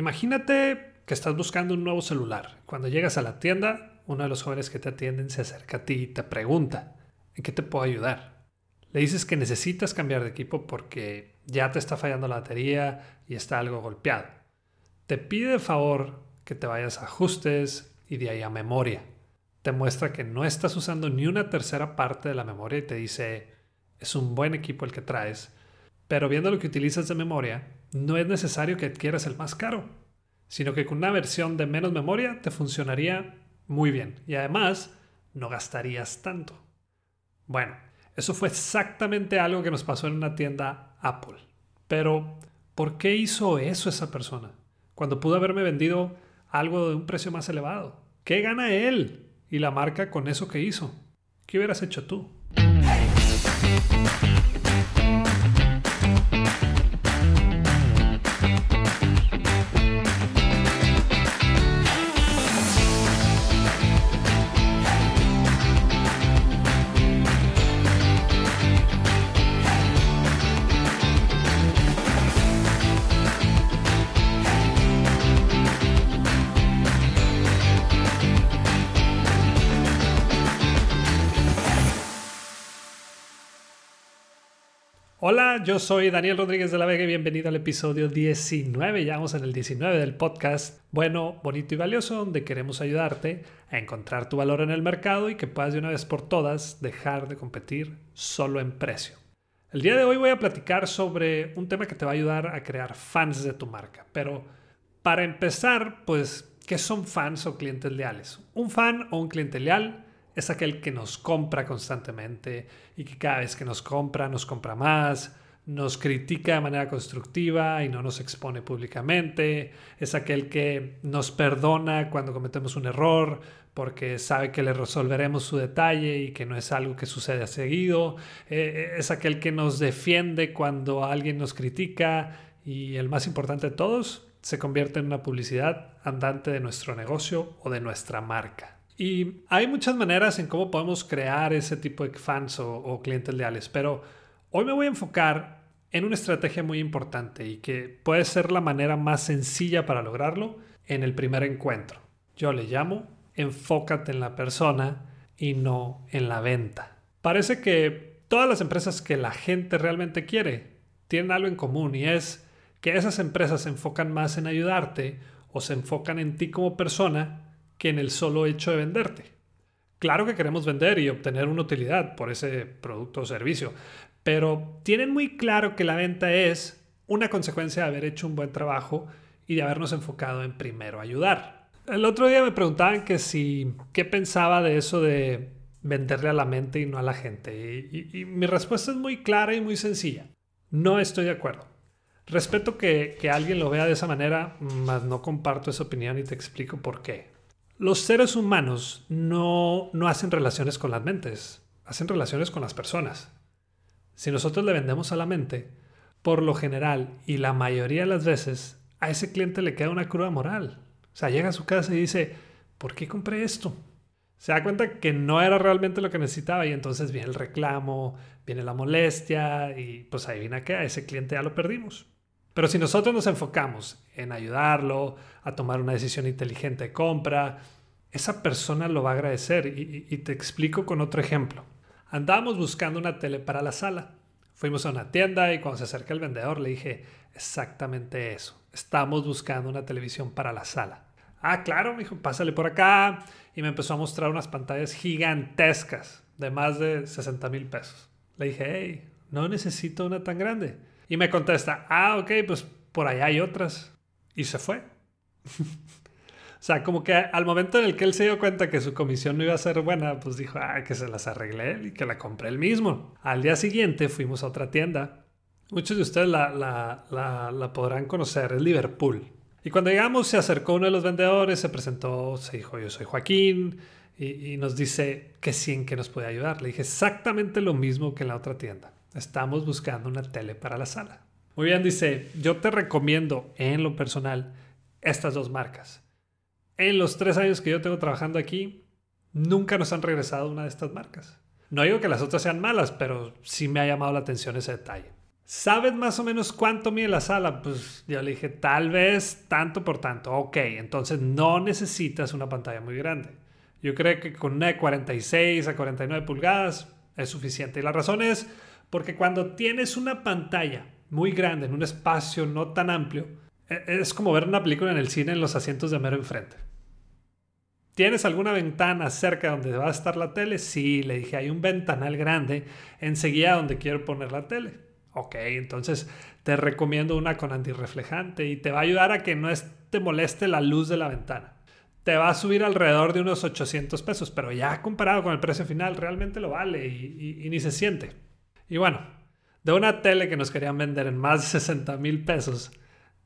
Imagínate que estás buscando un nuevo celular. Cuando llegas a la tienda, uno de los jóvenes que te atienden se acerca a ti y te pregunta, ¿en qué te puedo ayudar? Le dices que necesitas cambiar de equipo porque ya te está fallando la batería y está algo golpeado. Te pide de favor que te vayas a ajustes y de ahí a memoria. Te muestra que no estás usando ni una tercera parte de la memoria y te dice, es un buen equipo el que traes, pero viendo lo que utilizas de memoria, no es necesario que adquieras el más caro, sino que con una versión de menos memoria te funcionaría muy bien y además no gastarías tanto. Bueno, eso fue exactamente algo que nos pasó en una tienda Apple. Pero, ¿por qué hizo eso esa persona? Cuando pudo haberme vendido algo de un precio más elevado. ¿Qué gana él y la marca con eso que hizo? ¿Qué hubieras hecho tú? Hola, yo soy Daniel Rodríguez de la Vega y bienvenido al episodio 19. Ya vamos en el 19 del podcast Bueno, Bonito y Valioso, donde queremos ayudarte a encontrar tu valor en el mercado y que puedas de una vez por todas dejar de competir solo en precio. El día de hoy voy a platicar sobre un tema que te va a ayudar a crear fans de tu marca. Pero para empezar, pues, ¿qué son fans o clientes leales? Un fan o un cliente leal es aquel que nos compra constantemente y que cada vez que nos compra nos compra más, nos critica de manera constructiva y no nos expone públicamente, es aquel que nos perdona cuando cometemos un error porque sabe que le resolveremos su detalle y que no es algo que sucede seguido, eh, es aquel que nos defiende cuando alguien nos critica y el más importante de todos, se convierte en una publicidad andante de nuestro negocio o de nuestra marca. Y hay muchas maneras en cómo podemos crear ese tipo de fans o, clientes leales, pero hoy me voy a enfocar en una estrategia muy importante y que puede ser la manera más sencilla para lograrlo en el primer encuentro. Yo le llamo enfócate en la persona y no en la venta. Parece que todas las empresas que la gente realmente quiere tienen algo en común y es que esas empresas se enfocan más en ayudarte o se enfocan en ti como persona que en el solo hecho de venderte. Claro que queremos vender y obtener una utilidad por ese producto o servicio, pero tienen muy claro que la venta es una consecuencia de haber hecho un buen trabajo y de habernos enfocado en primero ayudar. El otro día me preguntaban que si qué pensaba de eso de venderle a la mente y no a la gente. Y, mi respuesta es muy clara y muy sencilla. No estoy de acuerdo. Respeto que alguien lo vea de esa manera, mas no comparto esa opinión y te explico por qué. Los seres humanos no, no hacen relaciones con las mentes, hacen relaciones con las personas. Si nosotros le vendemos a la mente, por lo general y la mayoría de las veces, a ese cliente le queda una cruda moral. O sea, llega a su casa y dice, ¿por qué compré esto? Se da cuenta que no era realmente lo que necesitaba y entonces viene el reclamo, viene la molestia y pues ahí viene que a ese cliente ya lo perdimos. Pero si nosotros nos enfocamos en ayudarlo a tomar una decisión inteligente de compra, esa persona lo va a agradecer. Y, te explico con otro ejemplo. Andábamos buscando una tele para la sala. Fuimos a una tienda y cuando se acerca el vendedor le dije exactamente eso. Estamos buscando una televisión para la sala. Ah, claro, me dijo, pásale por acá. Y me empezó a mostrar unas pantallas gigantescas de más de 60 mil pesos. Le dije, no necesito una tan grande. Y me contesta, ah, ok, pues por allá hay otras. Y se fue. o sea, como que al momento en el que él se dio cuenta que su comisión no iba a ser buena, pues dijo, ah, que se las arreglé él y que la compré él mismo. Al día siguiente fuimos a otra tienda. Muchos de ustedes la, la, la, podrán conocer, es Liverpool. Y cuando llegamos se acercó uno de los vendedores, se presentó, se dijo, yo soy Joaquín, y, y nos dice que sí, en que nos puede ayudar. Le dije exactamente lo mismo que en la otra tienda. Estamos buscando una tele para la sala. Muy bien, dice, yo te recomiendo en lo personal estas dos marcas. En los tres años que yo tengo trabajando aquí, nunca nos han regresado una de estas marcas. No digo que las otras sean malas, pero sí me ha llamado la atención ese detalle. ¿Sabes más o menos cuánto mide la sala? Pues yo le dije, tal vez tanto por tanto. Ok, entonces no necesitas una pantalla muy grande. Yo creo que con una de 46 a 49 pulgadas es suficiente. Y la razón es porque cuando tienes una pantalla muy grande en un espacio no tan amplio, e, es como ver una película en el cine en los asientos de mero enfrente. ¿Tienes alguna ventana cerca donde va a estar la tele? Sí, le dije, hay un ventanal grande enseguida donde quiero poner la tele. Ok, entonces te recomiendo una con antirreflejante y te va a ayudar a que no te moleste la luz de la ventana. Te va a subir alrededor de unos 800 pesos, pero ya comparado con el precio final realmente lo vale y, y ni se siente. Y bueno, de una tele que nos querían vender en más de 60 mil pesos,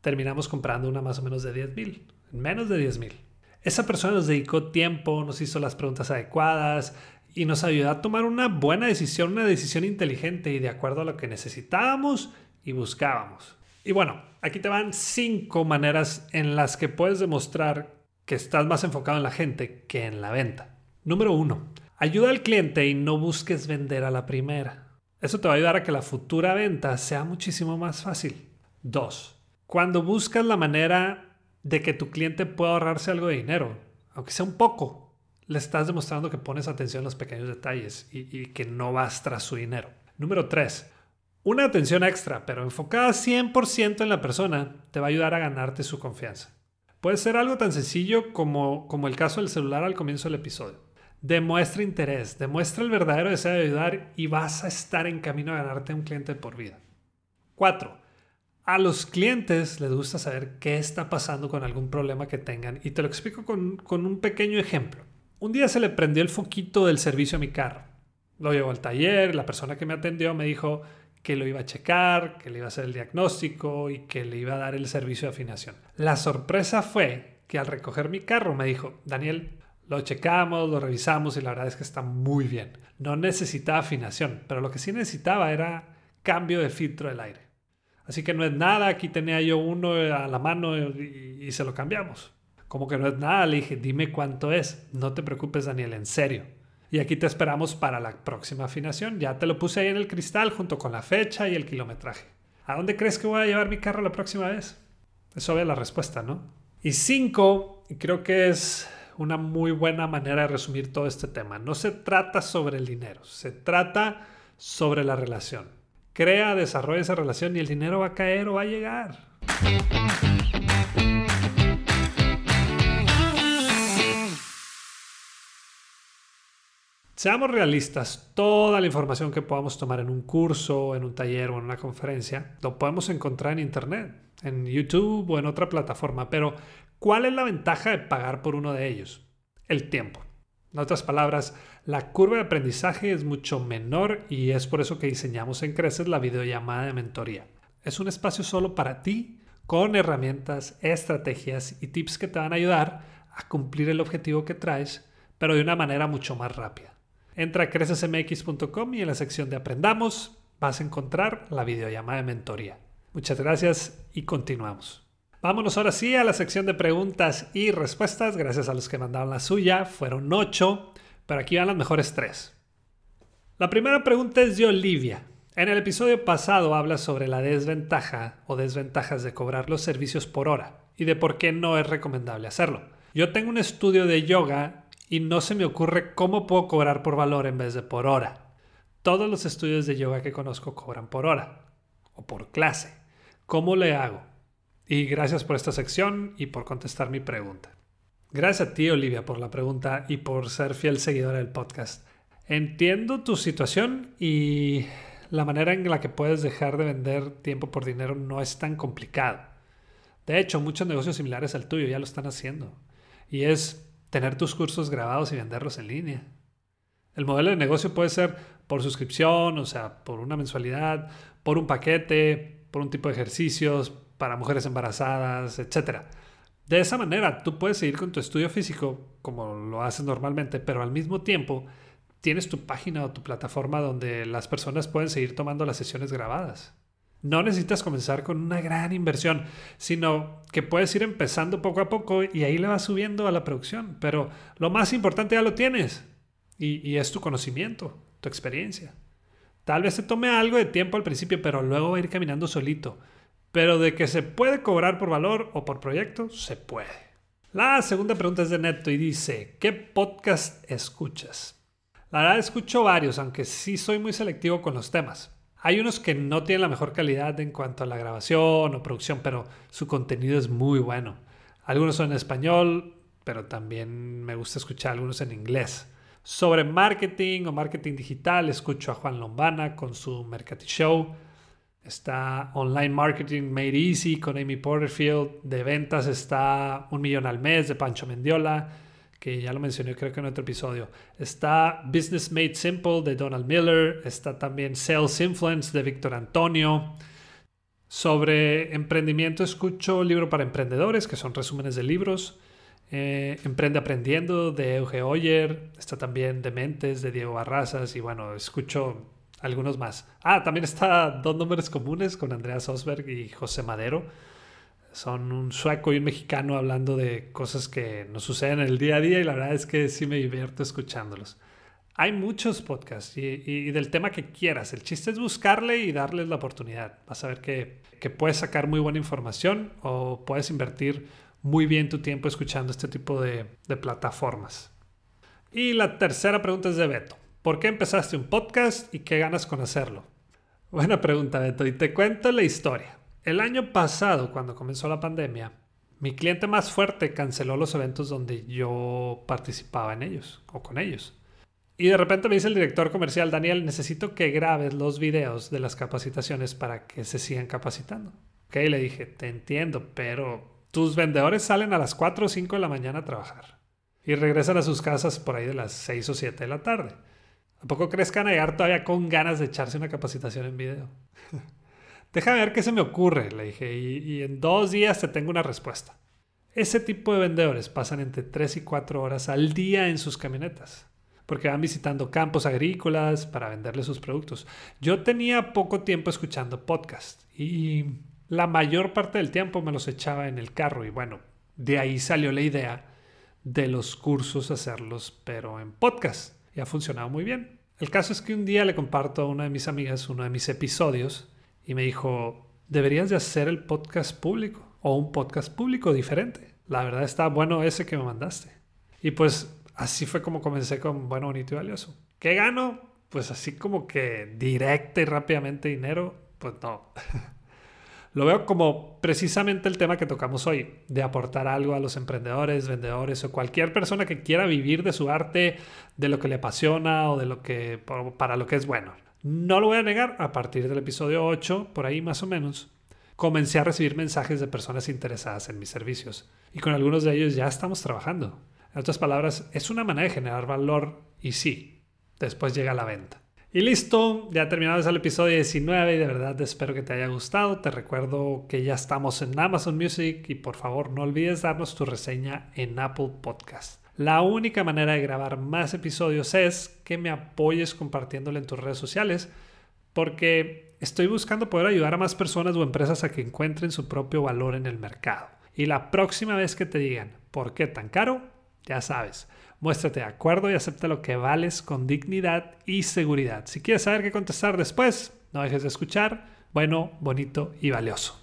terminamos comprando una más o menos de 10 mil, en menos de 10 mil. Esa persona nos dedicó tiempo, nos hizo las preguntas adecuadas y nos ayudó a tomar una buena decisión, una decisión inteligente y de acuerdo a lo que necesitábamos y buscábamos. Y bueno, aquí te van cinco maneras en las que puedes demostrar que estás más enfocado en la gente que en la venta. Número uno, ayuda al cliente y no busques vender a la primera. Eso te va a ayudar a que la futura venta sea muchísimo más fácil. Dos, cuando buscas la manera de que tu cliente pueda ahorrarse algo de dinero, aunque sea un poco. Le estás demostrando que pones atención a los pequeños detalles y, que no vas tras su dinero. Número 3. Una atención extra, pero enfocada 100% en la persona, te va a ayudar a ganarte su confianza. Puede ser algo tan sencillo como, como el caso del celular al comienzo del episodio. Demuestra interés, demuestra el verdadero deseo de ayudar y vas a estar en camino a ganarte un cliente por vida. 4. A los clientes les gusta saber qué está pasando con algún problema que tengan y te lo explico con, un pequeño ejemplo. Un día se le prendió el foquito del servicio a mi carro. Lo llevó al taller, la persona que me atendió me dijo que lo iba a checar, que le iba a hacer el diagnóstico y que le iba a dar el servicio de afinación. La sorpresa fue que al recoger mi carro me dijo, Daniel, lo checamos, lo revisamos y la verdad es que está muy bien. No necesitaba afinación, pero lo que sí necesitaba era cambio de filtro del aire. Así que no es nada, aquí tenía yo uno a la mano y, se lo cambiamos. Como que no es nada, le dije, dime cuánto es. No te preocupes, Daniel, en serio. Y aquí te esperamos para la próxima afinación. Ya te lo puse ahí en el cristal junto con la fecha y el kilometraje. ¿A dónde crees que voy a llevar mi carro la próxima vez? Es obvia la respuesta, ¿no? Y cinco, creo que es una muy buena manera de resumir todo este tema. No se trata sobre el dinero, se trata sobre la relación. Crea, desarrolla esa relación y el dinero va a caer o va a llegar. Seamos realistas, toda la información que podamos tomar en un curso, en un taller o en una conferencia, lo podemos encontrar en Internet, en YouTube o en otra plataforma, pero ¿cuál es la ventaja de pagar por uno de ellos? El tiempo. En otras palabras, la curva de aprendizaje es mucho menor y es por eso que diseñamos en Creces la videollamada de mentoría. Es un espacio solo para ti con herramientas, estrategias y tips que te van a ayudar a cumplir el objetivo que traes, pero de una manera mucho más rápida. Entra a crecesmx.com y en la sección de Aprendamos vas a encontrar la videollamada de mentoría. Muchas gracias y continuamos. Vámonos ahora sí a la sección de preguntas y respuestas. Gracias a los que mandaron la suya. Fueron ocho, pero aquí van las mejores tres. La primera pregunta es de Olivia. En el episodio pasado habla sobre la desventaja o desventajas de cobrar los servicios por hora y de por qué no es recomendable hacerlo. Yo tengo un estudio de yoga y no se me ocurre cómo puedo cobrar por valor en vez de por hora. Todos los estudios de yoga que conozco cobran por hora o por clase. ¿Cómo le hago? Y gracias por esta sección y por contestar mi pregunta. Gracias a ti, Olivia, por la pregunta y por ser fiel seguidora del podcast. Entiendo tu situación y la manera en la que puedes dejar de vender tiempo por dinero no es tan complicada. De hecho, muchos negocios similares al tuyo ya lo están haciendo. Y es tener tus cursos grabados y venderlos en línea. El modelo de negocio puede ser por suscripción, o sea, por una mensualidad, por un paquete, por un tipo de ejercicios, para mujeres embarazadas, etc. De esa manera, tú puedes seguir con tu estudio físico como lo haces normalmente, pero al mismo tiempo tienes tu página o tu plataforma donde las personas pueden seguir tomando las sesiones grabadas. No necesitas comenzar con una gran inversión, sino que puedes ir empezando poco a poco y ahí le vas subiendo a la producción. Pero lo más importante ya lo tienes y, y es tu conocimiento, tu experiencia. Tal vez se tome algo de tiempo al principio, pero luego va a ir caminando solito. Pero de que se puede cobrar por valor o por proyecto, se puede. La segunda pregunta es de Neto y dice, ¿qué podcast escuchas? La verdad escucho varios, aunque sí soy muy selectivo con los temas. Hay unos que no tienen la mejor calidad en cuanto a la grabación o producción, pero su contenido es muy bueno. Algunos son en español, pero también me gusta escuchar algunos en inglés. Sobre marketing o marketing digital, escucho a Juan Lombana con su Mercati Show. Está Online Marketing Made Easy con Amy Porterfield. De ventas está Un Millón al Mes de Pancho Mendiola, que ya lo mencioné creo que en otro episodio. Está Business Made Simple de Donald Miller. Está también Sales Influence de Víctor Antonio. Sobre emprendimiento escucho Libro para Emprendedores, que son resúmenes de libros. Eh, Emprende Aprendiendo de Euge Oyer. Está también Dementes de Diego Barrazas. Y bueno, escucho algunos más. Ah, también está Dos Números Comunes con Andreas Osberg y José Madero. Son un sueco y un mexicano hablando de cosas que nos suceden en el día a día y la verdad es que sí me divierto escuchándolos. Hay muchos podcasts y, del tema que quieras. El chiste es buscarle y darles la oportunidad. Vas a ver que, que puedes sacar muy buena información o puedes invertir muy bien tu tiempo escuchando este tipo de, de plataformas. Y la tercera pregunta es de Beto. ¿Por qué empezaste un podcast y qué ganas con hacerlo? Buena pregunta, Beto, y te cuento la historia. El año pasado, cuando comenzó la pandemia, mi cliente más fuerte canceló los eventos donde yo participaba en ellos o con ellos. Y de repente me dice el director comercial, Daniel, necesito que grabes los videos de las capacitaciones para que se sigan capacitando. Ok, le dije, te entiendo, pero tus vendedores salen a las 4 o 5 de la mañana a trabajar y regresan a sus casas por ahí de las 6 o 7 de la tarde. ¿A poco crees que van a llegar todavía con ganas de echarse una capacitación en video? Déjame ver qué se me ocurre, le dije, y, en dos días te tengo una respuesta. Ese tipo de vendedores pasan entre 3 y 4 horas al día en sus camionetas, porque van visitando campos agrícolas para venderle sus productos. Yo tenía poco tiempo escuchando podcast y la mayor parte del tiempo me los echaba en el carro y bueno, de ahí salió la idea de los cursos hacerlos, pero en podcast. Y ha funcionado muy bien. El caso es que un día le comparto a una de mis amigas uno de mis episodios y me dijo, deberías de hacer el podcast público o un podcast público diferente. La verdad está bueno ese que me mandaste. Y pues así fue como comencé con Bueno, Bonito y Valioso. ¿Qué gano? Pues así como que directa y rápidamente dinero, pues no. Lo veo como precisamente el tema que tocamos hoy, de aportar algo a los emprendedores, vendedores o cualquier persona que quiera vivir de su arte, de lo que le apasiona o de lo que para lo que es bueno. No lo voy a negar, a partir del episodio 8, por ahí más o menos, comencé a recibir mensajes de personas interesadas en mis servicios y con algunos de ellos ya estamos trabajando. En otras palabras, es una manera de generar valor y sí, después llega la venta. Y listo, ya terminamos el episodio 19 y de verdad espero que te haya gustado. Te recuerdo que ya estamos en Amazon Music y por favor no olvides darnos tu reseña en Apple Podcast. La única manera de grabar más episodios es que me apoyes compartiéndolo en tus redes sociales porque estoy buscando poder ayudar a más personas o empresas a que encuentren su propio valor en el mercado. Y la próxima vez que te digan, ¿por qué tan caro? Ya sabes Muéstrate de acuerdo y acepta lo que vales con dignidad y seguridad. Si quieres saber qué contestar después, no dejes de escuchar. Bueno, bonito y valioso.